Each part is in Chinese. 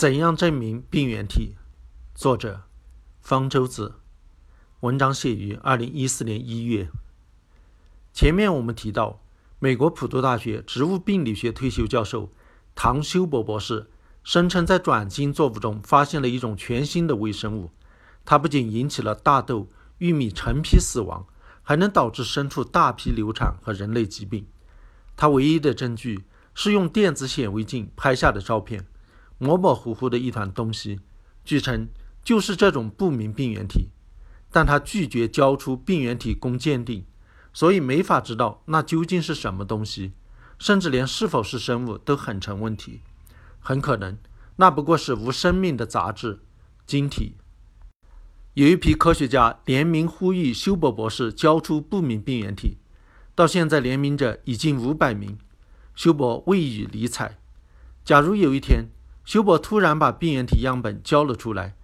怎样证明病原体？作者：方舟子。文章写于二零一四年一月。前面我们提到，美国普渡大学植物病理学退休教授唐修博博士声称，在转基因作物中发现了一种全新的微生物，它不仅引起了大豆、玉米成批死亡，还能导致牲畜大批流产和人类疾病。他唯一的证据是用电子显微镜拍下的照片。模模糊糊的一团东西，据称就是这种不明病原体，但他拒绝交出病原体供鉴定，所以没法知道那究竟是什么东西，甚至连是否是生物都很成问题。很可能那不过是无生命的杂质晶体。有一批科学家联名呼吁休伯博士交出不明病原体，到现在联名者已经五百名，休伯未予理睬。假如有一天，休伯突然把病原体样本交了出来。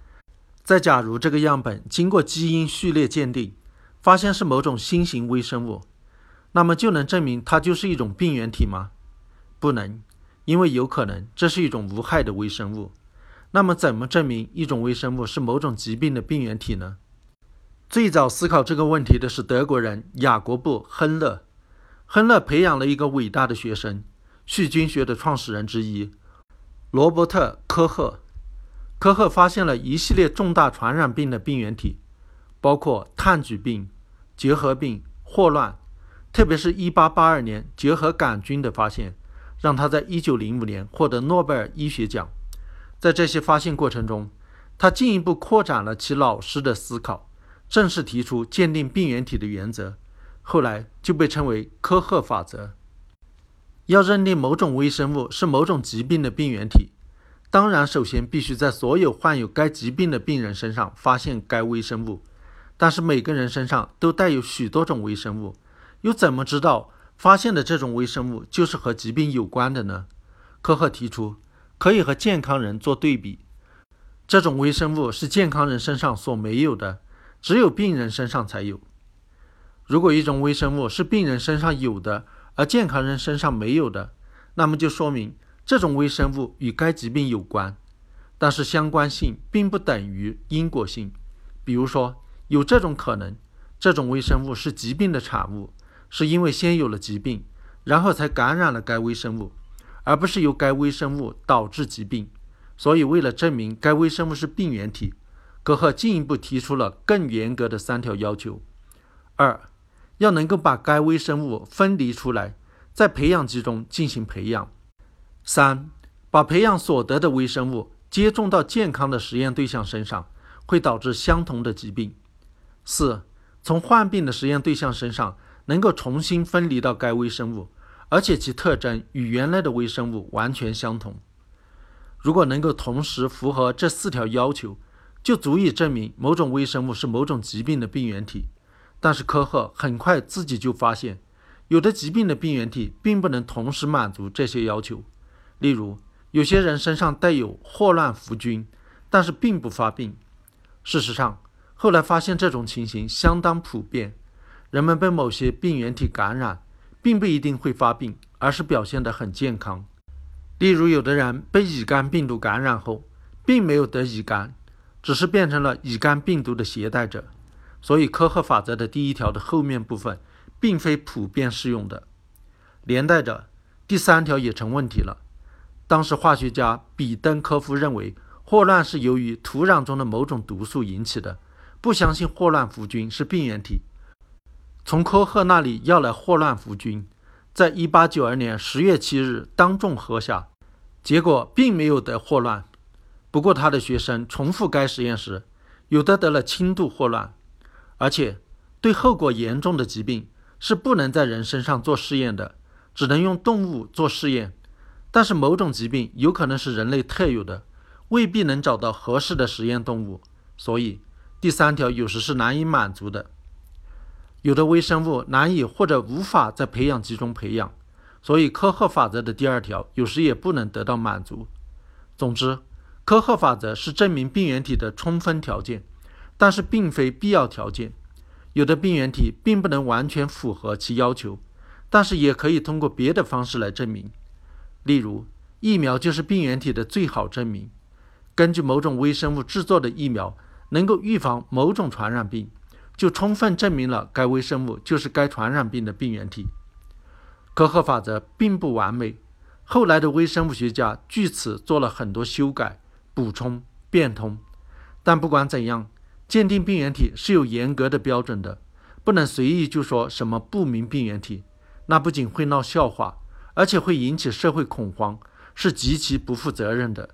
再假如这个样本经过基因序列鉴定，发现是某种新型微生物，那么就能证明它就是一种病原体吗？不能，因为有可能这是一种无害的微生物。那么怎么证明一种微生物是某种疾病的病原体呢？最早思考这个问题的是德国人雅各布·亨勒。亨勒培养了一个伟大的学生，细菌学的创始人之一。罗伯特·科赫，科赫发现了一系列重大传染病的病原体，包括炭疽病、结核病、霍乱。特别是1882年结核杆菌的发现，让他在1905年获得诺贝尔医学奖。在这些发现过程中，他进一步扩展了其老师的思考，正式提出鉴定病原体的原则，后来就被称为科赫法则。要认定某种微生物是某种疾病的病原体，当然首先必须在所有患有该疾病的病人身上发现该微生物。但是每个人身上都带有许多种微生物，又怎么知道发现的这种微生物就是和疾病有关的呢？科赫提出，可以和健康人做对比，这种微生物是健康人身上所没有的，只有病人身上才有。如果一种微生物是病人身上有的，而健康人身上没有的，那么就说明这种微生物与该疾病有关。但是相关性并不等于因果性。比如说，有这种可能：这种微生物是疾病的产物，是因为先有了疾病，然后才感染了该微生物，而不是由该微生物导致疾病。所以，为了证明该微生物是病原体，格赫进一步提出了更严格的三条要求：二。要能够把该微生物分离出来，在培养基中进行培养。三、把培养所得的微生物接种到健康的实验对象身上，会导致相同的疾病。四、从患病的实验对象身上能够重新分离到该微生物，而且其特征与原来的微生物完全相同。如果能够同时符合这四条要求，就足以证明某种微生物是某种疾病的病原体。但是科赫很快自己就发现，有的疾病的病原体并不能同时满足这些要求。例如，有些人身上带有霍乱弧菌，但是并不发病。事实上，后来发现这种情形相当普遍。人们被某些病原体感染，并不一定会发病，而是表现得很健康。例如，有的人被乙肝病毒感染后，并没有得乙肝，只是变成了乙肝病毒的携带者。所以，科赫法则的第一条的后面部分，并非普遍适用的。连带着，第三条也成问题了。当时化学家比登科夫认为，霍乱是由于土壤中的某种毒素引起的，不相信霍乱弧菌是病原体。从科赫那里要来霍乱弧菌，在一八九二年十月七日当众喝下，结果并没有得霍乱。不过，他的学生重复该实验时，有的得了轻度霍乱。而且，对后果严重的疾病是不能在人身上做试验的，只能用动物做试验。但是某种疾病有可能是人类特有的，未必能找到合适的实验动物，所以第三条有时是难以满足的。有的微生物难以或者无法在培养基中培养，所以科赫法则的第二条有时也不能得到满足。总之，科赫法则是证明病原体的充分条件。但是并非必要条件，有的病原体并不能完全符合其要求，但是也可以通过别的方式来证明。例如，疫苗就是病原体的最好证明。根据某种微生物制作的疫苗能够预防某种传染病，就充分证明了该微生物就是该传染病的病原体。可可法则并不完美，后来的微生物学家据此做了很多修改、补充、变通。但不管怎样，鉴定病原体是有严格的标准的，不能随意就说什么不明病原体，那不仅会闹笑话，而且会引起社会恐慌，是极其不负责任的。